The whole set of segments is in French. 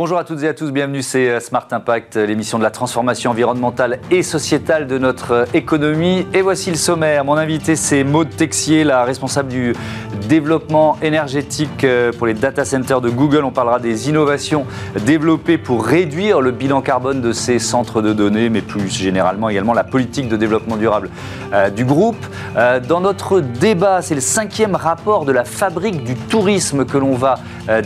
Bonjour à toutes et à tous, bienvenue, c'est euh, Smart Impact, l'émission de la transformation environnementale et sociétale de notre euh, économie. Et voici le sommaire. Mon invité, c'est Maude Texier, la responsable du développement énergétique euh, pour les data centers de Google. On parlera des innovations développées pour réduire le bilan carbone de ces centres de données, mais plus généralement également la politique de développement durable du groupe. Dans notre débat, c'est le cinquième rapport de la fabrique du tourisme que l'on va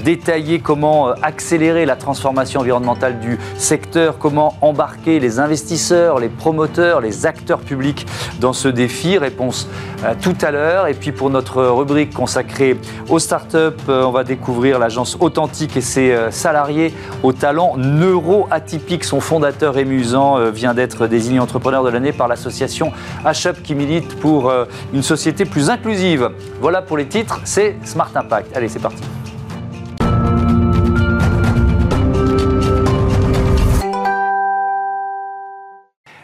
détailler comment accélérer la transformation environnementale du secteur, comment embarquer les investisseurs, les promoteurs, les acteurs publics dans ce défi? Réponse euh, tout à l'heure. Et puis pour notre rubrique consacrée aux startups, euh, on va découvrir l'agence Authentique et ses euh, salariés aux talents neuro-atypiques. Son fondateur Émusant vient d'être désigné entrepreneur de l'année par l'association HUP qui milite pour une société plus inclusive. Voilà pour les titres, c'est Smart Impact. Allez, c'est parti.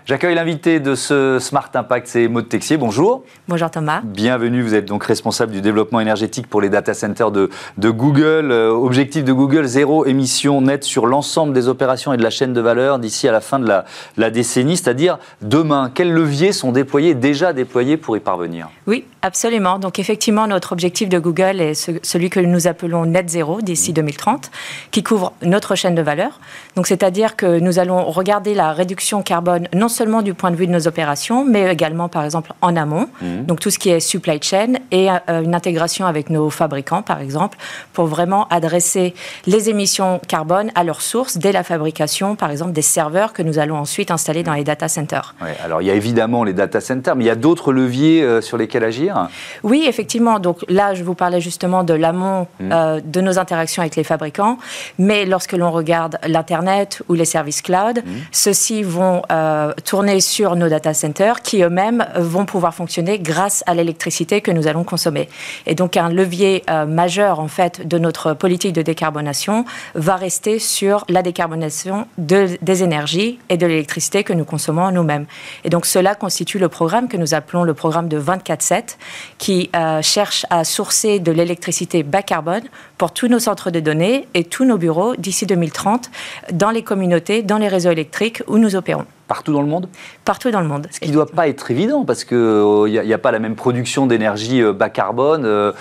J'accueille l'invité de ce Smart Impact, c'est Maud Texier. Bonjour. Bonjour Thomas. Bienvenue, vous êtes donc responsable du développement énergétique pour les data centers de, Google. Euh, objectif de Google, zéro émission nette sur l'ensemble des opérations et de la chaîne de valeur d'ici à la fin de la, la décennie, c'est-à-dire demain. Quels leviers sont déployés, déjà déployés pour y parvenir? Oui, absolument. Donc effectivement, notre objectif de Google est celui que nous appelons net zéro d'ici 2030, qui couvre notre chaîne de valeur. Donc c'est-à-dire que nous allons regarder la réduction carbone non seulement du point de vue de nos opérations, mais également, par exemple, en amont. Mhm. Donc, tout ce qui est supply chain et euh, une intégration avec nos fabricants, par exemple, pour vraiment adresser les émissions carbone à leur source dès la fabrication, par exemple, des serveurs que nous allons ensuite installer dans les data centers. alors, il y a évidemment les data centers, mais il y a d'autres leviers euh, sur lesquels agir? Oui, effectivement. Donc, là, je vous parlais justement de l'amont mhm. euh, de nos interactions avec les fabricants. Mais lorsque l'on regarde l'Internet ou les services cloud, ceux-ci vont tourner sur nos data centers qui eux-mêmes vont pouvoir fonctionner grâce à l'électricité que nous allons consommer. Et donc un levier euh, majeur en fait de notre politique de décarbonation va rester sur la décarbonation de, des énergies et de l'électricité que nous consommons nous-mêmes. Et donc cela constitue le programme que nous appelons le programme de 24/7 qui euh, cherche à sourcer de l'électricité bas carbone pour tous nos centres de données et tous nos bureaux d'ici 2030 dans les communautés, dans les réseaux électriques où nous opérons. Partout dans le monde Partout dans le monde. Ce qui ne doit pas être évident, parce qu'il n'y euh, a, pas la même production d'énergie euh, bas carbone euh,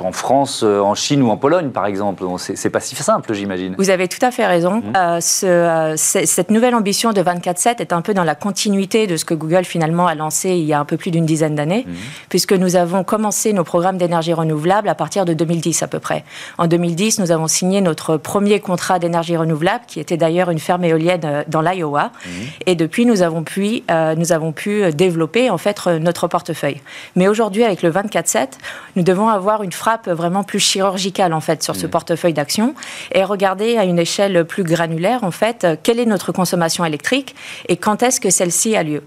en France, en Chine ou en Pologne, par exemple. C'est pas si simple, j'imagine. Vous avez tout à fait raison. Mmh. Ce, cette nouvelle ambition de 24-7 est un peu dans la continuité de ce que Google finalement a lancé il y a un peu plus d'une dizaine d'années, mmh. puisque nous avons commencé nos programmes d'énergie renouvelable à partir de 2010 à peu près. En 2010, nous avons signé notre premier contrat d'énergie renouvelable, qui était d'ailleurs une ferme éolienne dans l'Iowa. Mmh. Et depuis, nous avons pu, euh, nous avons pu développer en fait notre portefeuille. Mais aujourd'hui, avec le 24/7, nous devons avoir une frappe vraiment plus chirurgicale en fait sur ce mmh. portefeuille d'action et regarder à une échelle plus granulaire en fait quelle est notre consommation électrique et quand est-ce que celle-ci a lieu.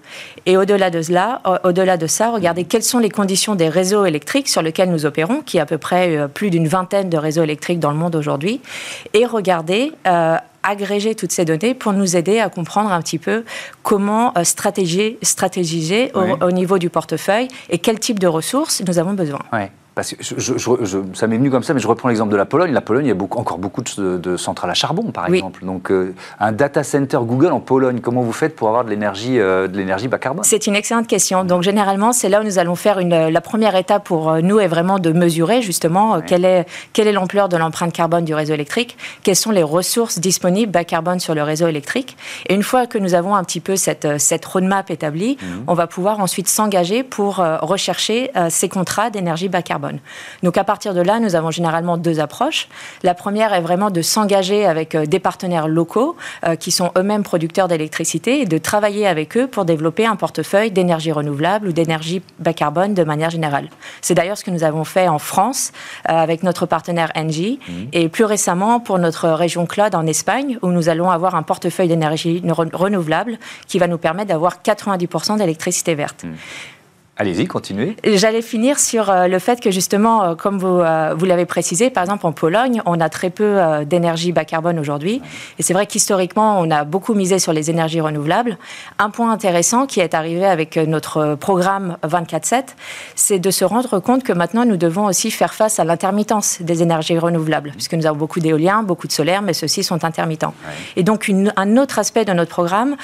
Et au-delà de cela, au-delà de ça, regarder quelles sont les conditions des réseaux électriques sur lesquels nous opérons, qui est à peu près euh, plus d'une vingtaine de réseaux électriques dans le monde aujourd'hui, et regarder euh, agréger toutes ces données pour nous aider à comprendre un petit peu comment euh, stratégiser, stratégiser au, niveau du portefeuille et quel type de ressources nous avons besoin. Parce que je, ça m'est venu comme ça, mais je reprends l'exemple de la Pologne. La Pologne, il y a beaucoup, encore beaucoup de, centrales à charbon, par exemple. Donc, euh, un data center Google en Pologne, comment vous faites pour avoir de l'énergie, euh, de l'énergie bas carbone? C'est une excellente question. Donc, généralement, c'est là où nous allons faire une, la première étape pour euh, nous est vraiment de mesurer justement quelle est quelle est l'ampleur de l'empreinte carbone du réseau électrique, quelles sont les ressources disponibles bas carbone sur le réseau électrique. Et une fois que nous avons un petit peu cette cette roadmap établie, mhm. on va pouvoir ensuite s'engager pour rechercher ces contrats d'énergie bas carbone. Donc à partir de là, nous avons généralement deux approches. La première est vraiment de s'engager avec euh, des partenaires locaux euh, qui sont eux-mêmes producteurs d'électricité et de travailler avec eux pour développer un portefeuille d'énergie renouvelable ou d'énergie bas carbone de manière générale. C'est d'ailleurs ce que nous avons fait en France euh, avec notre partenaire Engie mmh. et plus récemment pour notre région Cloud en Espagne où nous allons avoir un portefeuille d'énergie renouvelable qui va nous permettre d'avoir 90% d'électricité verte. Mmh. Allez-y, continuez. J'allais finir sur euh, le fait que justement, euh, comme vous, euh, vous l'avez précisé, par exemple en Pologne, on a très peu d'énergie bas carbone aujourd'hui. Et c'est vrai qu'historiquement, on a beaucoup misé sur les énergies renouvelables. Un point intéressant qui est arrivé avec notre programme 24-7, c'est de se rendre compte que maintenant, nous devons aussi faire face à l'intermittence des énergies renouvelables, puisque nous avons beaucoup d'éoliens, beaucoup de solaire, mais ceux-ci sont intermittents. Et donc, une, un autre aspect de notre programme,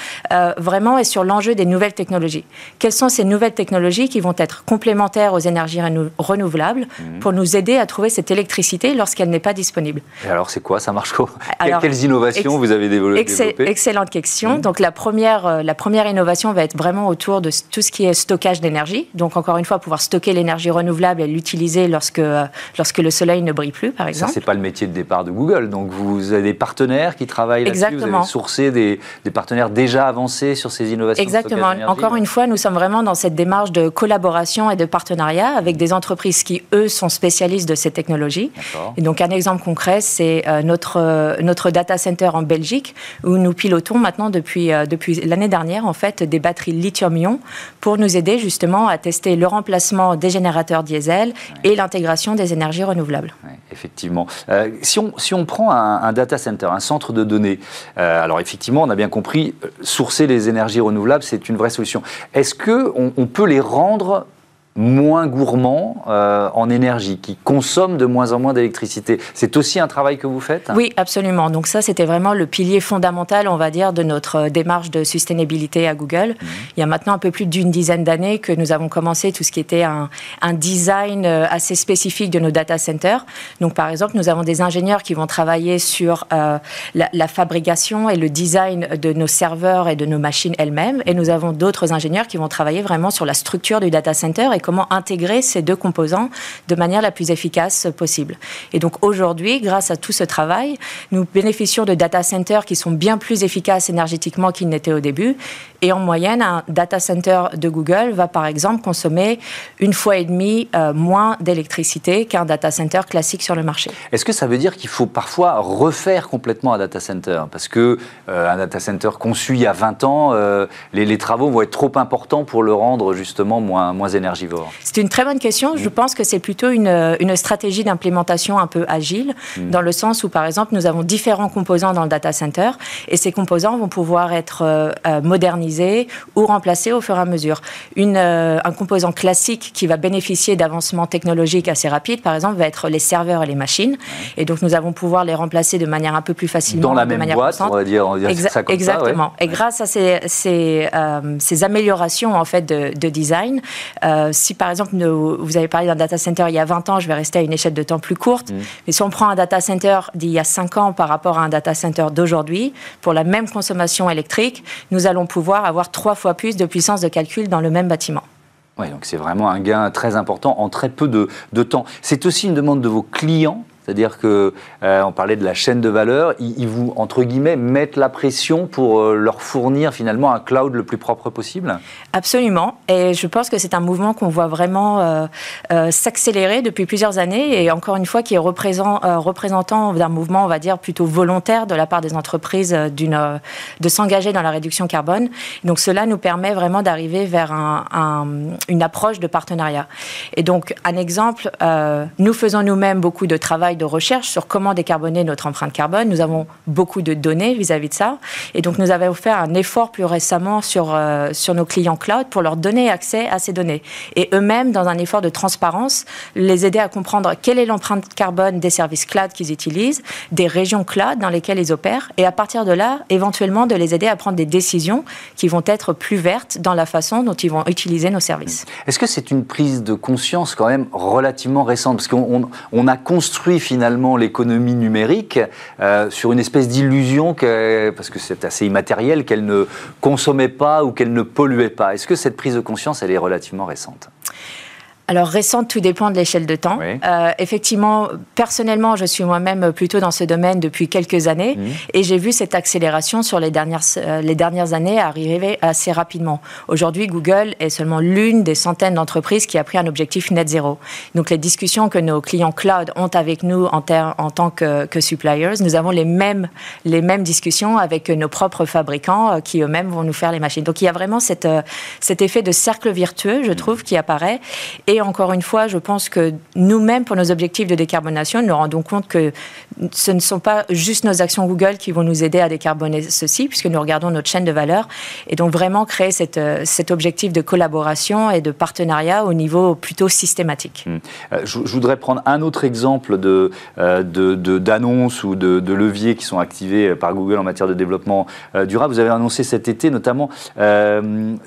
vraiment, est sur l'enjeu des nouvelles technologies. Quelles sont ces nouvelles technologies qui vont être complémentaires aux énergies renouvelables mhm. pour nous aider à trouver cette électricité lorsqu'elle n'est pas disponible. Et alors, c'est quoi Ça marche quoi Quelles innovations vous avez développées? Excellente question. Mhm. Donc, la première, euh, la première innovation va être vraiment autour de tout ce qui est stockage d'énergie. Donc, encore une fois, pouvoir stocker l'énergie renouvelable et l'utiliser lorsque, euh, lorsque le soleil ne brille plus, par exemple. Ça, c'est pas le métier de départ de Google. Donc, vous avez des partenaires qui travaillent là-dessus. Vous avez sourcé des, des, partenaires déjà avancés sur ces innovations. Exactement. Encore une fois, nous sommes vraiment dans cette démarche de collaboration et de partenariat avec des entreprises qui, eux, sont spécialistes de ces technologies. Et donc, un exemple concret, c'est euh, notre, euh, notre data center en Belgique, où nous pilotons maintenant depuis, euh, depuis l'année dernière, en fait, des batteries lithium-ion pour nous aider justement à tester le remplacement des générateurs diesel et l'intégration des énergies renouvelables. effectivement. si, on, si on prend un, data center, un centre de données, alors effectivement, on a bien compris, sourcer les énergies renouvelables, c'est une vraie solution. Est-ce qu'on on peut les rendre rendre moins gourmands euh, en énergie, qui consomment de moins en moins d'électricité. C'est aussi un travail que vous faites? Oui, absolument. Donc ça, c'était vraiment le pilier fondamental, on va dire, de notre euh, démarche de sustainabilité à Google. Mhm. Il y a maintenant un peu plus d'une dizaine d'années que nous avons commencé tout ce qui était un, un, design euh, assez spécifique de nos data centers. Donc par exemple, nous avons des ingénieurs qui vont travailler sur la, la, fabrication et le design de nos serveurs et de nos machines elles-mêmes. Et nous avons d'autres ingénieurs qui vont travailler vraiment sur la structure du data center et comment intégrer ces deux composants de manière la plus efficace possible. Et donc aujourd'hui, grâce à tout ce travail, nous bénéficions de data centers qui sont bien plus efficaces énergétiquement qu'ils n'étaient au début. Et en moyenne, un data center de Google va par exemple consommer une fois et demie euh, moins d'électricité qu'un data center classique sur le marché. Est-ce que ça veut dire qu'il faut parfois refaire complètement un data center? Parce que euh, un data center conçu il y a 20 ans, euh, les, les, travaux vont être trop importants pour le rendre justement moins, moins énergivore. C'est une très bonne question. Je pense que c'est plutôt une, une stratégie d'implémentation un peu agile, mm. dans le sens où, par exemple, nous avons différents composants dans le data center, et ces composants vont pouvoir être euh, euh, modernisés ou remplacés au fur et à mesure. Une, euh, un composant classique qui va bénéficier d'avancements technologiques assez rapides, par exemple, va être les serveurs et les machines. Et donc, nous allons pouvoir les remplacer de manière un peu plus facilement. Dans la même boîte, on va dire, on va dire ça comme Exactement. Ça, Et grâce à ces, ces, ces, améliorations en fait de, de design, si par exemple, vous avez parlé d'un data center il y a 20 ans, je vais rester à une échelle de temps plus courte. Mm. Mais si on prend un data center d'il y a 5 ans par rapport à un data center d'aujourd'hui, pour la même consommation électrique, nous allons pouvoir avoir trois fois plus de puissance de calcul dans le même bâtiment. Oui, donc c'est vraiment un gain très important en très peu de, de temps. C'est aussi une demande de vos clients c'est-à-dire que euh, on parlait de la chaîne de valeur, ils, vous entre guillemets mettent la pression pour euh, leur fournir finalement un cloud le plus propre possible? Absolument, et je pense que c'est un mouvement qu'on voit vraiment euh, s'accélérer depuis plusieurs années, et encore une fois qui est représentant d'un mouvement, on va dire plutôt volontaire de la part des entreprises d'une de s'engager dans la réduction carbone. Donc cela nous permet vraiment d'arriver vers un, une approche de partenariat. Et donc un exemple, nous faisons nous-mêmes beaucoup de travail de recherche sur comment décarboner notre empreinte carbone. Nous avons beaucoup de données vis-à-vis de ça. Et donc, nous avons fait un effort plus récemment sur, euh, sur nos clients cloud pour leur donner accès à ces données. Et eux-mêmes, dans un effort de transparence, les aider à comprendre quelle est l'empreinte carbone des services cloud qu'ils utilisent, des régions cloud dans lesquelles ils opèrent. Et à partir de là, éventuellement, de les aider à prendre des décisions qui vont être plus vertes dans la façon dont ils vont utiliser nos services. Est-ce que c'est une prise de conscience quand même relativement récente? Parce qu'on on a construit finalement l'économie numérique euh, sur une espèce d'illusion, parce que c'est assez immatériel, qu'elle ne consommait pas ou qu'elle ne polluait pas. Est-ce que cette prise de conscience, elle est relativement récente? Alors récente, tout dépend de l'échelle de temps. Euh, effectivement, personnellement, je suis moi-même plutôt dans ce domaine depuis quelques années mmh. et j'ai vu cette accélération sur les dernières, euh, les dernières années arriver assez rapidement. Aujourd'hui, Google est seulement l'une des centaines d'entreprises qui a pris un objectif net zéro. Donc les discussions que nos clients cloud ont avec nous en, en tant que, que, suppliers, nous avons les mêmes, les mêmes discussions avec nos propres fabricants euh, qui eux-mêmes vont nous faire les machines. Donc il y a vraiment cette, cet effet de cercle vertueux, je mmh. trouve, qui apparaît. Et encore une fois, je pense que nous-mêmes, pour nos objectifs de décarbonation, nous nous rendons compte que ce ne sont pas juste nos actions Google qui vont nous aider à décarboner ceci, puisque nous regardons notre chaîne de valeur. Et donc vraiment créer cette, euh, cet objectif de collaboration et de partenariat au niveau plutôt systématique. Hum. Euh, je, voudrais prendre un autre exemple de, euh, d'annonces ou de, de, leviers qui sont activés par Google en matière de développement durable. Vous avez annoncé cet été notamment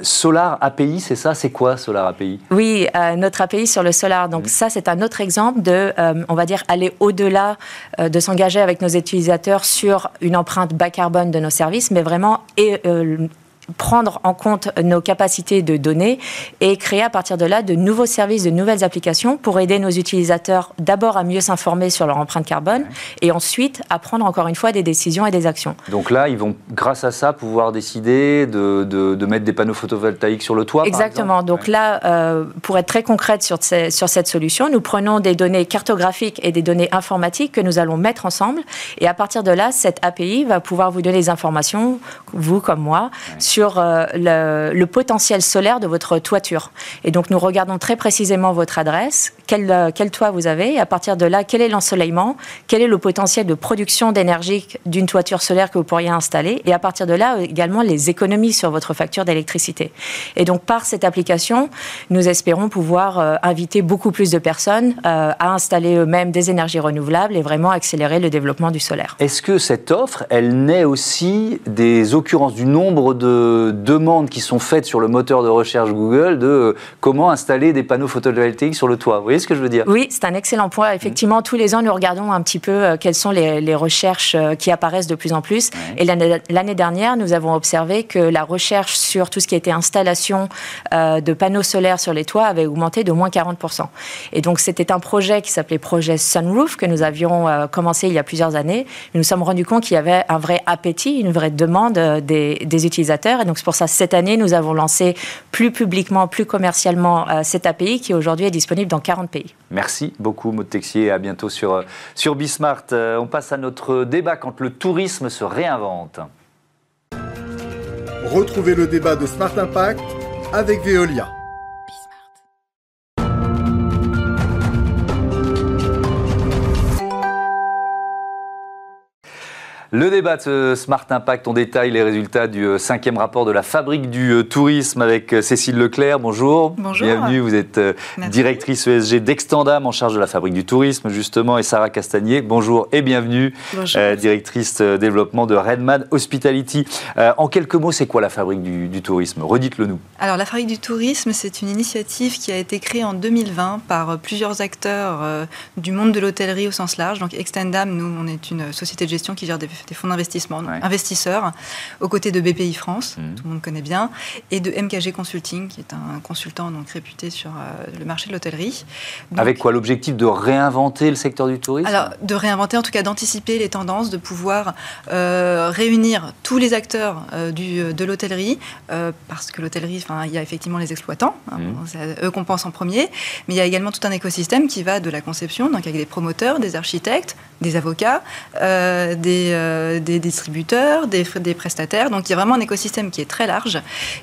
Solar API, c'est ça? C'est quoi Solar API Oui, notre API sur le solar. Donc ça, c'est un autre exemple de, on va dire, aller au-delà de de s'engager avec nos utilisateurs sur une empreinte bas carbone de nos services, mais vraiment et, euh, prendre en compte nos capacités de données et créer à partir de là de nouveaux services, de nouvelles applications pour aider nos utilisateurs d'abord à mieux s'informer sur leur empreinte carbone et ensuite à prendre encore une fois des décisions et des actions. Donc là, ils vont grâce à ça pouvoir décider de, de, mettre des panneaux photovoltaïques sur le toit Exactement. Donc là, euh, pour être très concrète sur, sur cette solution, nous prenons des données cartographiques et des données informatiques que nous allons mettre ensemble. Et à partir de là, cette API va pouvoir vous donner des informations, vous comme moi, sur sur euh, le, potentiel solaire de votre toiture. Et donc nous regardons très précisément votre adresse, quel, euh, quel toit vous avez, et à partir de là, quel est l'ensoleillement, quel est le potentiel de production d'énergie d'une toiture solaire que vous pourriez installer, et à partir de là également les économies sur votre facture d'électricité. Et donc par cette application, nous espérons pouvoir euh, inviter beaucoup plus de personnes à installer eux-mêmes des énergies renouvelables et vraiment accélérer le développement du solaire. Est-ce que cette offre, elle naît aussi des occurrences du nombre de demandes qui sont faites sur le moteur de recherche Google de euh, comment installer des panneaux photovoltaïques sur le toit. Vous voyez ce que je veux dire? Oui, c'est un excellent point. Effectivement, tous les ans, nous regardons un petit peu euh, quelles sont les, recherches euh, qui apparaissent de plus en plus. Et l'année dernière, nous avons observé que la recherche sur tout ce qui était installation de panneaux solaires sur les toits avait augmenté de moins 40%. Et donc, c'était un projet qui s'appelait projet Sunroof que nous avions commencé il y a plusieurs années. Nous nous sommes rendus compte qu'il y avait un vrai appétit, une vraie demande des, des utilisateurs et donc c'est pour ça cette année, nous avons lancé plus publiquement, plus commercialement euh, cet API qui aujourd'hui est disponible dans 40 pays. Merci beaucoup Maud Texier, à bientôt sur, euh, sur Bismart. Euh, on passe à notre débat quand le tourisme se réinvente. Retrouvez le débat de Smart Impact avec Veolia. Le débat de Smart Impact, on détaille les résultats du euh, cinquième rapport de la fabrique du euh, tourisme avec euh, Cécile Leclerc. Bonjour. Bonjour. Bienvenue, vous êtes directrice ESG d'Extendam en charge de la fabrique du tourisme justement et Sarah Castagnier. Bonjour et bienvenue. Bonjour. directrice développement de Redman Hospitality. en quelques mots, c'est quoi la fabrique du, tourisme? Redites-le nous. Alors la fabrique du tourisme, c'est une initiative qui a été créée en 2020 par plusieurs acteurs du monde de l'hôtellerie au sens large. Donc Extendam, nous, on est une société de gestion qui gère des des fonds d'investissement, investisseurs, aux côtés de BPI France, mmh. tout le monde connaît bien, et de MKG Consulting, qui est un consultant donc réputé sur euh, le marché de l'hôtellerie. Avec quoi L'objectif de réinventer le secteur du tourisme? Alors, de réinventer, en tout cas d'anticiper les tendances, de pouvoir euh, réunir tous les acteurs euh, du, de l'hôtellerie, parce que l'hôtellerie, il y a effectivement les exploitants, hein, mmh. c'est eux qu'on pense en premier, mais il y a également tout un écosystème qui va de la conception, donc avec des promoteurs, des architectes, des avocats, des euh, des distributeurs, des, des, prestataires. Donc il y a vraiment un écosystème qui est très large.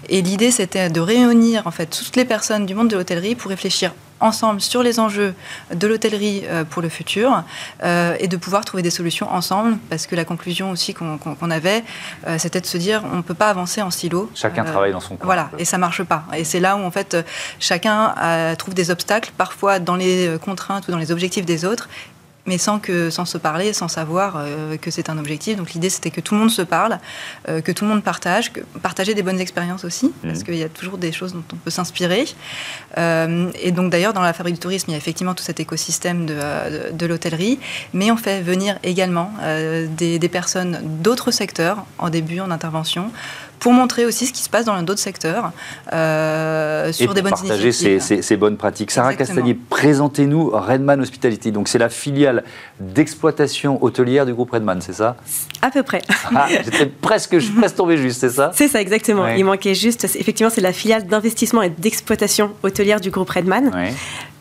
Et l'idée, c'était de réunir en fait toutes les personnes du monde de l'hôtellerie pour réfléchir ensemble sur les enjeux de l'hôtellerie euh, pour le futur euh, et de pouvoir trouver des solutions ensemble parce que la conclusion aussi qu'on avait, c'était de se dire on ne peut pas avancer en silo. Chacun travaille dans son coin. Voilà, et ça marche pas. Et c'est là où en fait chacun trouve des obstacles, parfois dans les contraintes ou dans les objectifs des autres, mais sans, que, sans se parler, sans savoir euh, que c'est un objectif. Donc l'idée, c'était que tout le monde se parle, euh, que tout le monde partage, que, partager des bonnes expériences aussi, mmh. parce qu'il y a toujours des choses dont on peut s'inspirer. Euh, et donc d'ailleurs, dans la fabrique du tourisme, il y a effectivement tout cet écosystème de, de, l'hôtellerie, mais on fait venir également des, des personnes d'autres secteurs en début, en intervention, pour montrer aussi ce qui se passe dans d'autres secteurs euh, sur des bonnes partager ces, ces, bonnes pratiques. Sarah Castagnier, présentez-nous Redman Hospitality. Donc c'est la filiale d'exploitation hôtelière du groupe Redman, c'est ça? À peu près. Ah, j'étais presque, je suis presque tombé juste, c'est ça? C'est ça, exactement. Il manquait juste, effectivement, c'est la filiale d'investissement et d'exploitation hôtelière du groupe Redman.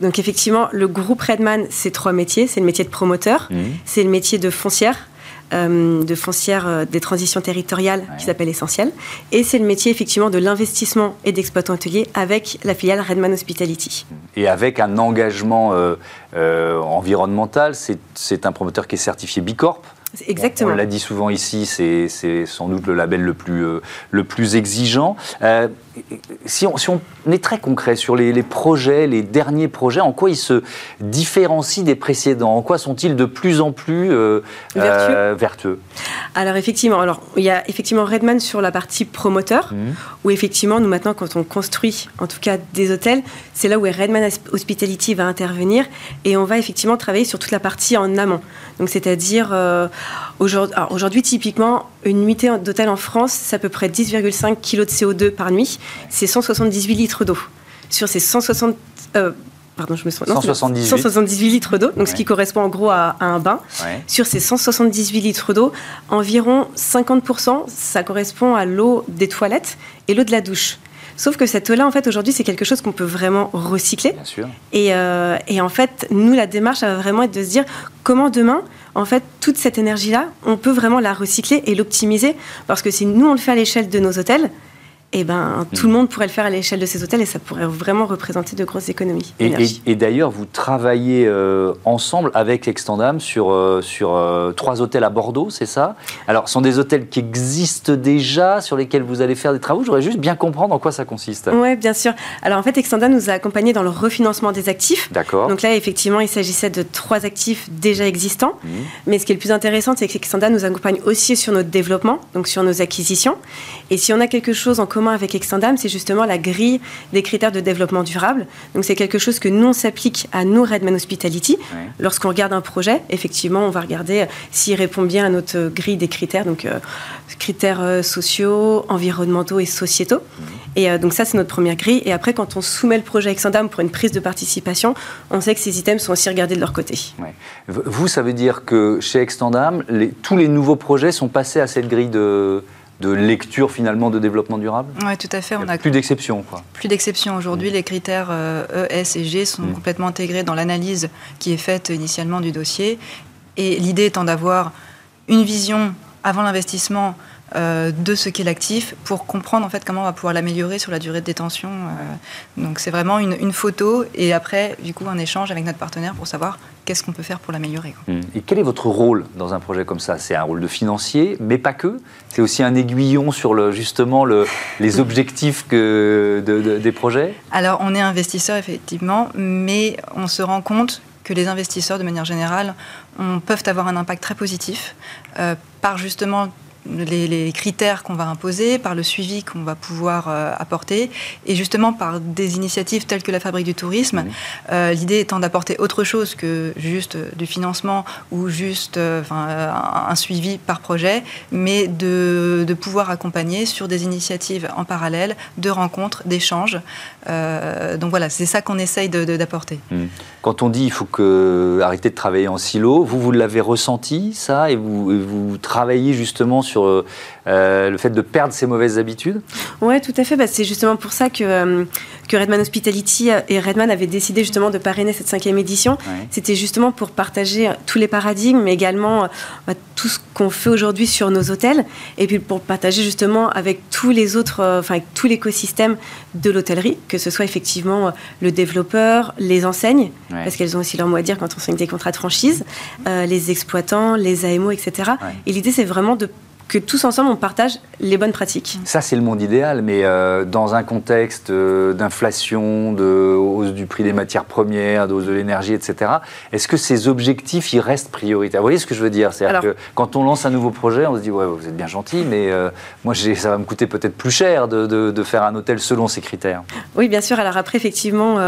Donc effectivement, le groupe Redman, c'est trois métiers. C'est le métier de promoteur, mmh. c'est le métier de foncière, euh, de foncière euh, des transitions territoriales qui s'appelle Essentiel. Et c'est le métier effectivement de l'investissement et d'exploitant hôtelier avec la filiale Redman Hospitality. Et avec un engagement euh, environnemental, c'est un promoteur qui est certifié Bicorp. Exactement. On, l'a dit souvent ici, c'est sans doute le label le plus, le plus exigeant. Euh, si, on, si, on, est très concret sur les, projets, les derniers projets, en quoi ils se différencient des précédents? En quoi sont-ils de plus en plus euh, vertueux. Alors effectivement, alors, il y a effectivement Redman sur la partie promoteur, mmh. où effectivement, nous maintenant, quand on construit en tout cas des hôtels, c'est là où Redman Hospitality va intervenir et on va effectivement travailler sur toute la partie en amont. Donc c'est-à-dire Aujourd'hui, typiquement, une nuitée d'hôtel en France, c'est à peu près 10,5 kg de CO2 par nuit. C'est 178 litres d'eau. Sur ces 160... Euh, pardon, je me 178. 178 litres d'eau, donc ce qui correspond en gros à, un bain. Sur ces 178 litres d'eau, environ 50%, ça correspond à l'eau des toilettes et l'eau de la douche. Sauf que cette eau-là, en fait, aujourd'hui, c'est quelque chose qu'on peut vraiment recycler. Bien sûr. Et, euh, et, en fait, nous, la démarche, ça va vraiment être de se dire comment demain, en fait, toute cette énergie-là, on peut vraiment la recycler et l'optimiser. Parce que si nous, on le fait à l'échelle de nos hôtels, eh ben, tout le monde pourrait le faire à l'échelle de ces hôtels et ça pourrait vraiment représenter de grosses économies. Et, d'ailleurs, vous travaillez euh, ensemble avec Extendam sur, euh, sur euh, trois hôtels à Bordeaux, c'est ça? Alors, ce sont des hôtels qui existent déjà, sur lesquels vous allez faire des travaux. Je voudrais juste bien comprendre en quoi ça consiste. Oui, bien sûr. Alors, en fait, Extendam nous a accompagnés dans le refinancement des actifs. D'accord. Donc là, effectivement, il s'agissait de trois actifs déjà existants. Mmh. Mais ce qui est le plus intéressant, c'est qu'Extendam nous accompagne aussi sur notre développement, donc sur nos acquisitions. Et si on a quelque chose en commun avec Extendam, c'est justement la grille des critères de développement durable. Donc c'est quelque chose que nous, on s'applique à nos Redman Hospitality. Lorsqu'on regarde un projet, effectivement, on va regarder euh, s'il répond bien à notre grille des critères, donc euh, critères euh, sociaux, environnementaux et sociétaux. Mhm. Et donc ça, c'est notre première grille. Et après, quand on soumet le projet Extendam pour une prise de participation, on sait que ces items sont aussi regardés de leur côté. Vous, ça veut dire que chez Extendam, tous les nouveaux projets sont passés à cette grille de de lecture finalement de développement durable Oui, tout à fait. on a plus d'exceptions. Plus d'exceptions. Aujourd'hui, mm. les critères E, S et G sont mm. complètement intégrés dans l'analyse qui est faite initialement du dossier. Et l'idée étant d'avoir une vision avant l'investissement euh, de ce qu'est l'actif pour comprendre en fait comment on va pouvoir l'améliorer sur la durée de détention. Euh. donc c'est vraiment une, photo et après du coup un échange avec notre partenaire pour savoir qu'est-ce qu'on peut faire pour l'améliorer. Mmh. Et quel est votre rôle dans un projet comme ça? C'est un rôle de financier, mais pas que? C'est aussi un aiguillon sur le, justement le, les objectifs que des projets? Alors on est investisseur effectivement, mais on se rend compte que les investisseurs, de manière générale, peuvent avoir un impact très positif euh, par justement les, critères qu'on va imposer, par le suivi qu'on va pouvoir euh, apporter, et justement par des initiatives telles que la Fabrique du Tourisme. Euh, l'idée étant d'apporter autre chose que juste euh, du financement ou juste un, suivi par projet, mais de, pouvoir accompagner sur des initiatives en parallèle, de rencontres, d'échanges. donc voilà, c'est ça qu'on essaye d'apporter. Mmh. Quand on dit il faut que arrêter de travailler en silo, vous vous l'avez ressenti ça et vous, travaillez justement sur euh, le fait de perdre ses mauvaises habitudes? Oui, tout à fait. Bah, c'est justement pour ça que, euh, que Redman Hospitality et Redman avaient décidé justement de parrainer cette cinquième édition. C'était justement pour partager tous les paradigmes, mais également bah, tout ce qu'on fait aujourd'hui sur nos hôtels, et puis pour partager justement avec tous les autres, enfin avec tout l'écosystème de l'hôtellerie, que ce soit effectivement le développeur, les enseignes, parce qu'elles ont aussi leur mot à dire quand on signe des contrats de franchise, les exploitants, les AMO, etc. Et l'idée, c'est vraiment de que tous ensemble, on partage les bonnes pratiques. Ça, c'est le monde idéal, mais euh, dans un contexte euh, d'inflation, de hausse du prix des matières premières, de hausse de l'énergie, etc., est-ce que ces objectifs, ils restent prioritaires? Vous voyez ce que je veux dire? C'est-à-dire que quand on lance un nouveau projet, on se dit, ouais, vous êtes bien gentil, mais euh, moi, ça va me coûter peut-être plus cher de, de, faire un hôtel selon ces critères. Oui, bien sûr. Alors après, effectivement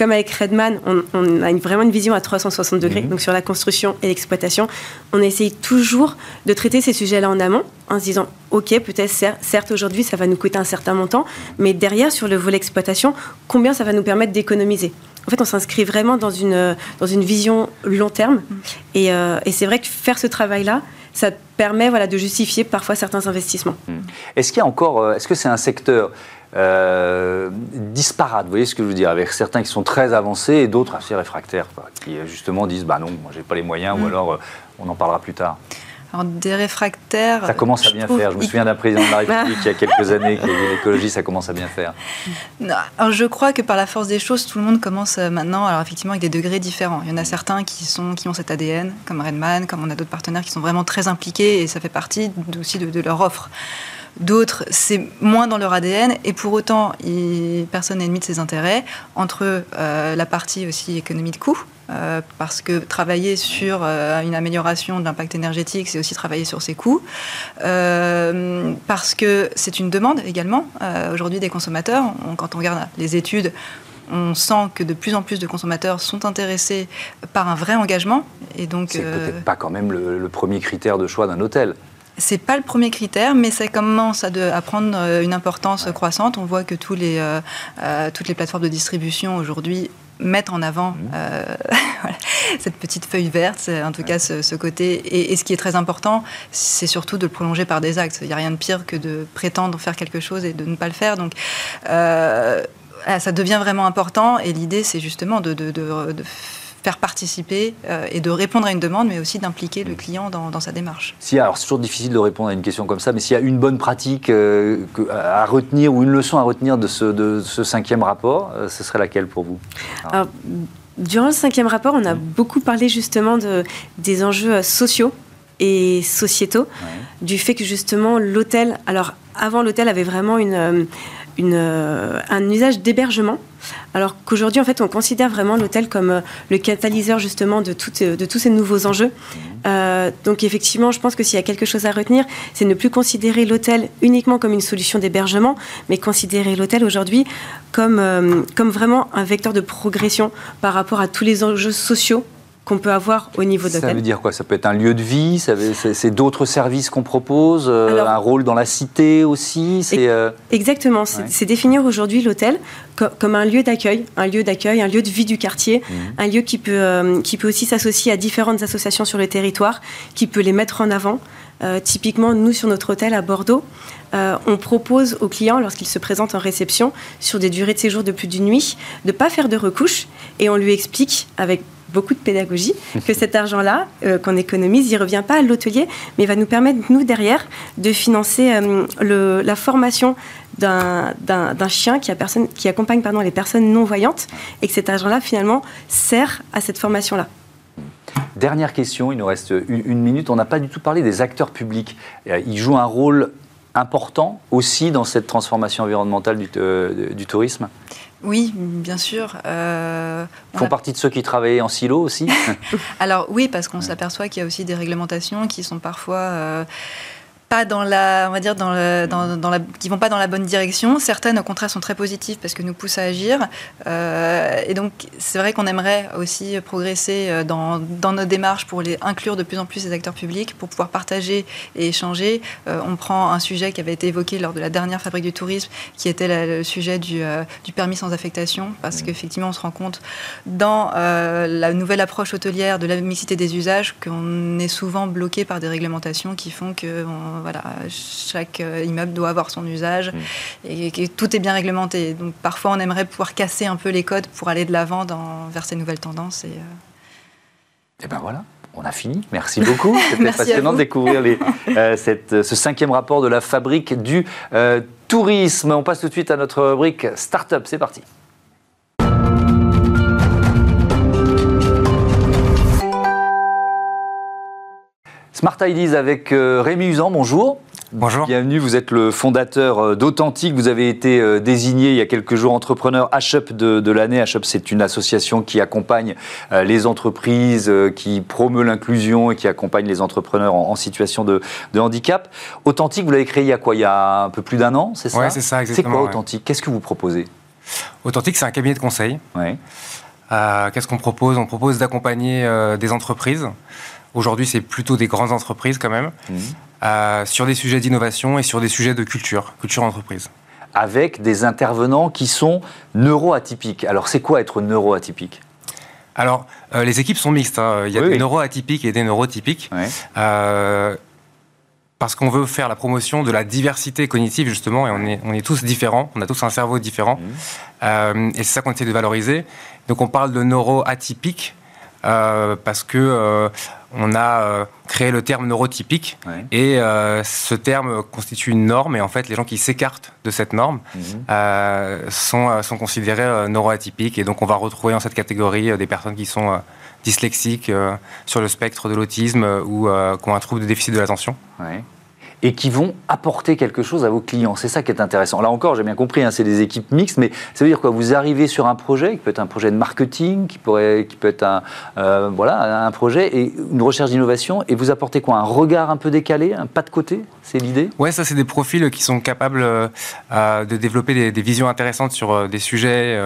comme avec Redman, on, a vraiment une vision à 360 degrés, mhm. donc sur la construction et l'exploitation. On essaye toujours de traiter ces sujets-là en amont, en se disant, OK, peut-être, certes, aujourd'hui, ça va nous coûter un certain montant, mais derrière, sur le volet exploitation, combien ça va nous permettre d'économiser? En fait, on s'inscrit vraiment dans une, dans une vision long terme. Mhm. Et, euh, et c'est vrai que faire ce travail-là, ça permet voilà, de justifier parfois certains investissements. Hmm. Est-ce qu'il y a encore, euh, est-ce que c'est un secteur euh, disparate, vous voyez ce que je veux dire, avec certains qui sont très avancés et d'autres assez réfractaires, qui justement disent bah non, moi j'ai pas les moyens, ou hmm. alors euh, on en parlera plus tard. Alors, des réfractaires. Ça commence à bien faire. Je me souviens d'un président de la République il y a quelques années qui a dit l'écologie, ça commence à bien faire. alors, je crois que par la force des choses, tout le monde commence euh, maintenant, alors effectivement, avec des degrés différents. Il y en a certains qui, sont, qui ont cet ADN, comme Redman, comme on a d'autres partenaires qui sont vraiment très impliqués et ça fait partie aussi de, leur offre. D'autres, c'est moins dans leur ADN et pour autant, personne n'est ennemi de ses intérêts. Entre euh, la partie aussi économie de coût, euh, parce que travailler sur euh, une amélioration de l'impact énergétique, c'est aussi travailler sur ses coûts, euh, parce que c'est une demande également aujourd'hui des consommateurs. quand on regarde les études, on sent que de plus en plus de consommateurs sont intéressés par un vrai engagement. Et donc, c'est peut-être pas quand même le, premier critère de choix d'un hôtel. C'est pas le premier critère, mais ça commence à, à prendre une importance croissante. On voit que tous les, toutes les plateformes de distribution aujourd'hui mettre en avant mmh. euh, cette petite feuille verte, en tout cas ce, côté. Et, ce qui est très important, c'est surtout de le prolonger par des actes. Il n'y a rien de pire que de prétendre faire quelque chose et de ne pas le faire. Donc, euh, ça devient vraiment important. Et l'idée, c'est justement de, de, de, de faire participer euh, et de répondre à une demande, mais aussi d'impliquer le client dans, sa démarche. Si, alors c'est toujours difficile de répondre à une question comme ça, mais s'il y a une bonne pratique euh, à retenir ou une leçon à retenir de ce, de ce cinquième rapport, euh, ce serait laquelle pour vous? Alors, Durant le cinquième rapport, on a beaucoup parlé justement de, des enjeux sociaux et sociétaux, du fait que justement l'hôtel, alors avant l'hôtel avait vraiment une une, euh, un usage d'hébergement, alors qu'aujourd'hui, en fait, on considère vraiment l'hôtel comme euh, le catalyseur justement de, euh, de tous ces nouveaux enjeux. donc, effectivement, je pense que s'il y a quelque chose à retenir, c'est ne plus considérer l'hôtel uniquement comme une solution d'hébergement, mais considérer l'hôtel aujourd'hui comme, comme vraiment un vecteur de progression par rapport à tous les enjeux sociaux qu'on peut avoir au niveau d'hôtel. Ça veut dire quoi? Ça peut être un lieu de vie, c'est d'autres services qu'on propose, euh, un rôle dans la cité aussi? Euh, Exactement, c'est définir aujourd'hui l'hôtel comme un lieu d'accueil, un lieu d'accueil, un lieu de vie du quartier, mhm. un lieu qui peut, euh, qui peut aussi s'associer à différentes associations sur le territoire, qui peut les mettre en avant. typiquement, nous, sur notre hôtel à Bordeaux, on propose aux clients, lorsqu'ils se présentent en réception, sur des durées de séjour de plus d'une nuit, de ne pas faire de recouches et on lui explique avec beaucoup de pédagogie, que cet argent-là euh, qu'on économise, il ne revient pas à l'hôtelier, mais va nous permettre, nous, derrière, de financer euh, le, la formation d'un chien qui, a personne, qui accompagne pardon, les personnes non-voyantes, et que cet argent-là, finalement, sert à cette formation-là. Dernière question, il nous reste une, minute. On n'a pas du tout parlé des acteurs publics. Euh, ils jouent un rôle important aussi dans cette transformation environnementale du, du tourisme? Oui, bien sûr. Euh, Ils font partie de ceux qui travaillent en silo aussi Alors oui, parce qu'on s'aperçoit qu'il y a aussi des réglementations qui sont parfois... Euh, pas dans la, on va dire dans, le, dans, dans la, qui vont pas dans la bonne direction. Certaines, au contraire, sont très positives parce que nous poussent à agir. Euh, et donc, c'est vrai qu'on aimerait aussi progresser euh, dans, dans, nos démarches pour les inclure de plus en plus les acteurs publics, pour pouvoir partager et échanger. Euh, on prend un sujet qui avait été évoqué lors de la dernière Fabrique du tourisme, qui était le sujet du, euh, du, permis sans affectation, parce mmh. qu'effectivement, on se rend compte dans la nouvelle approche hôtelière de la mixité des usages qu'on est souvent bloqué par des réglementations qui font que voilà, chaque euh, immeuble doit avoir son usage mm. et tout est bien réglementé. Donc parfois, on aimerait pouvoir casser un peu les codes pour aller de l'avant vers ces nouvelles tendances. Et, euh, et ben voilà. On a fini. Merci beaucoup. C'était passionnant de découvrir les, euh, cette, ce cinquième rapport de la fabrique du tourisme. On passe tout de suite à notre rubrique Startup. C'est parti. Smart Ideas avec euh, Rémi Usan, bonjour. Bonjour. Bienvenue, vous êtes le fondateur euh, d'Authentique. Vous avez été euh, désigné il y a quelques jours entrepreneur HUP de, de l'année. HUP, c'est une association qui accompagne les entreprises, qui promeut l'inclusion et qui accompagne les entrepreneurs en, situation de, handicap. Authentique, vous l'avez créé il y a quoi? Il y a un peu plus d'un an, c'est ça? Oui, c'est ça, exactement. C'est quoi Authentique? Qu'est-ce que vous proposez? Authentique, c'est un cabinet de conseil. Ouais. Euh, Qu'est-ce qu'on propose? On propose d'accompagner euh, des entreprises. Aujourd'hui, c'est plutôt des grandes entreprises quand même, Mhm. euh, sur des sujets d'innovation et sur des sujets de culture, culture entreprise. Avec des intervenants qui sont neuroatypiques. Alors, c'est quoi être neuroatypique? Alors, euh, les équipes sont mixtes. hein. Il y a Oui, des oui. neuroatypiques et des neurotypiques. Ouais. Euh, parce qu'on veut faire la promotion de la diversité cognitive, justement, et on est, on est tous différents, on a tous un cerveau différent. Mhm. Et c'est ça qu'on essaie de valoriser. Donc on parle de neuroatypique parce que on a euh, créé le terme neurotypique Ouais. et euh, ce terme constitue une norme et en fait les gens qui s'écartent de cette norme Mhm. euh, sont, sont considérés neuroatypiques et donc on va retrouver dans cette catégorie des personnes qui sont dyslexiques sur le spectre de l'autisme ou qui ont un trouble de déficit de l'attention. Ouais. Et qui vont apporter quelque chose à vos clients. C'est ça qui est intéressant. Là encore, j'ai bien compris, hein, c'est des équipes mixtes, mais ça veut dire quoi? Vous arrivez sur un projet, qui peut être un projet de marketing, qui, pourrait, qui peut être un, euh, voilà, un projet, et une recherche d'innovation, et vous apportez quoi? Un regard un peu décalé, un pas de côté? C'est l'idée? Ouais, ça c'est des profils qui sont capables euh, de développer des, des visions intéressantes sur euh, des sujets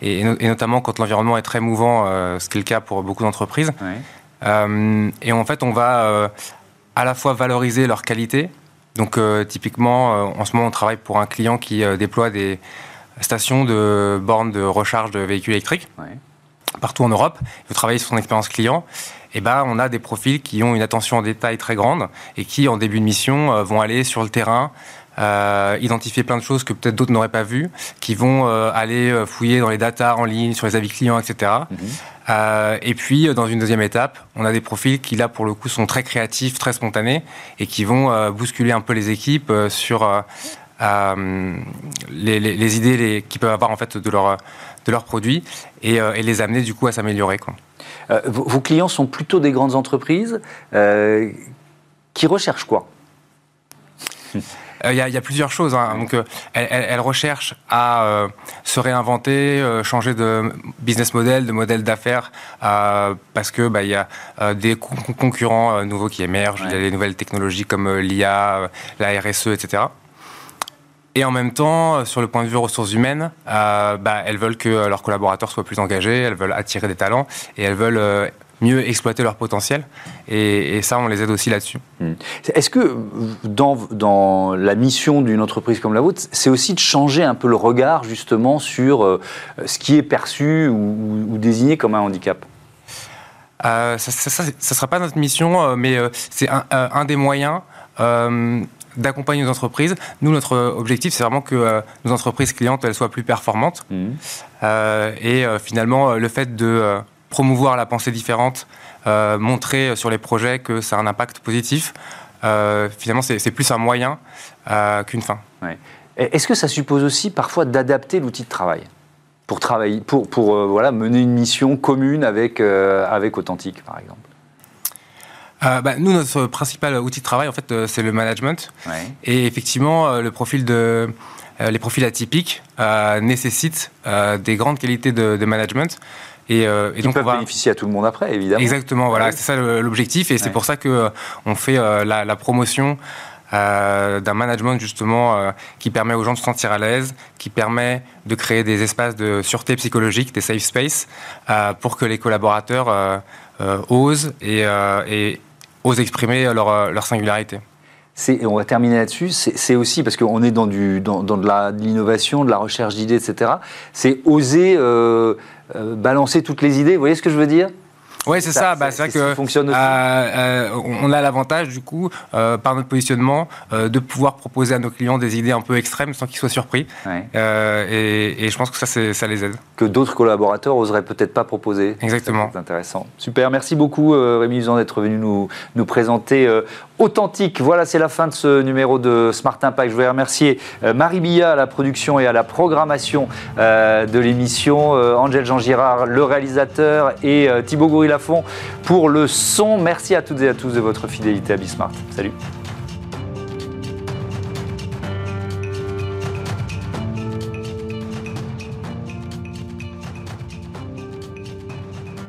et, et no- et notamment quand l'environnement est très mouvant, ce qui est le cas pour beaucoup d'entreprises. Ouais. Et en fait, on va à la fois valoriser leur qualité. Donc, euh, typiquement, euh, en ce moment, on travaille pour un client qui euh, déploie des stations de bornes de recharge de véhicules électriques Ouais. partout en Europe. Il veut travailler sur son expérience client. Et ben, on a des profils qui ont une attention en détail très grande et qui, en début de mission, vont aller sur le terrain. Euh, identifier plein de choses que peut-être d'autres n'auraient pas vues, qui vont euh, aller euh, fouiller dans les datas en ligne, sur les avis clients, etc. Mhm. Euh, et puis, dans une deuxième étape, on a des profils qui, là, pour le coup, sont très créatifs, très spontanés, et qui vont bousculer un peu les équipes sur les, les- les idées les- qu'ils peuvent avoir, en fait, de leur, de leurs produits, et, et les amener, du coup, à s'améliorer. quoi. Vos, clients sont plutôt des grandes entreprises qui recherchent quoi? Il y, a- il y a plusieurs choses. hein. Donc, euh, elles recherchent à euh, se réinventer, euh, changer de business model, de modèle d'affaires, euh, parce que bah, il y a euh, des con- con- concurrents euh, nouveaux qui émergent. Il y a des nouvelles technologies comme euh, l'IA, euh, la RSE, etc. Et en même temps, euh, sur le point de vue ressources humaines, euh, bah, elles veulent que euh, leurs collaborateurs soient plus engagés, elles veulent attirer des talents et elles veulent euh, mieux exploiter leur potentiel. Et, et ça, on les aide aussi là-dessus. Est-ce que dans, dans la mission d'une entreprise comme la vôtre, c'est aussi de changer un peu le regard justement sur euh, ce qui est perçu ou, désigné comme un handicap? Euh, ça ne sera pas notre mission, euh, mais euh, c'est un, un des moyens euh, d'accompagner nos entreprises. Nous, notre objectif, c'est vraiment que euh, nos entreprises clientes elles soient plus performantes. Euh, et finalement, le fait de promouvoir la pensée différente, euh, montrer sur les projets que ça a un impact positif, euh, finalement, c'est plus un moyen euh, qu'une fin. Est-ce que ça suppose aussi parfois d'adapter l'outil de travail pour travailler, pour, pour voilà, mener une mission commune avec, avec Authentique, par exemple? Euh, bah, nous, notre principal outil de travail, en fait, euh, c'est le management. Ouais. Et effectivement, euh, le profil de, les profils atypiques nécessitent des grandes qualités de, de management. Et, euh, et Qui donc, peuvent on va... bénéficier à tout le monde après, évidemment. Exactement, voilà, Ouais. c'est ça l'objectif. Et c'est pour ça que euh, on fait euh, la, la promotion euh, d'un management justement euh, qui permet aux gens de se sentir à l'aise, qui permet de créer des espaces de sûreté psychologique, des safe space, euh, pour que les collaborateurs euh, euh, osent et, euh, et osent exprimer leur, leur singularité. Et on va terminer là-dessus. C'est aussi parce qu'on est dans, du, dans, dans de l'innovation, de la recherche d'idées, etc. C'est oser euh, euh, balancer toutes les idées. Vous voyez ce que je veux dire? Oui, c'est Ça, ça. Bah, c'est- vrai que fonctionne aussi. euh, euh, on a l'avantage, du coup, euh, par notre positionnement, de pouvoir proposer à nos clients des idées un peu extrêmes sans qu'ils soient surpris. Ouais. Et, et je pense que ça, les aide. Que d'autres collaborateurs oseraient peut-être pas proposer. Exactement. C'est intéressant. Super. Merci beaucoup, Rémi Usan, d'être venu nous, nous présenter Authentique. Voilà, c'est la fin de ce numéro de Smart Impact. Je voudrais remercier euh, Marie Billa à la production et à la programmation euh, de l'émission, euh, Angèle Jean Girard, le réalisateur, et Thibaut Goury-Lafont pour le son. Merci à toutes et à tous de votre fidélité à Bismart. Salut.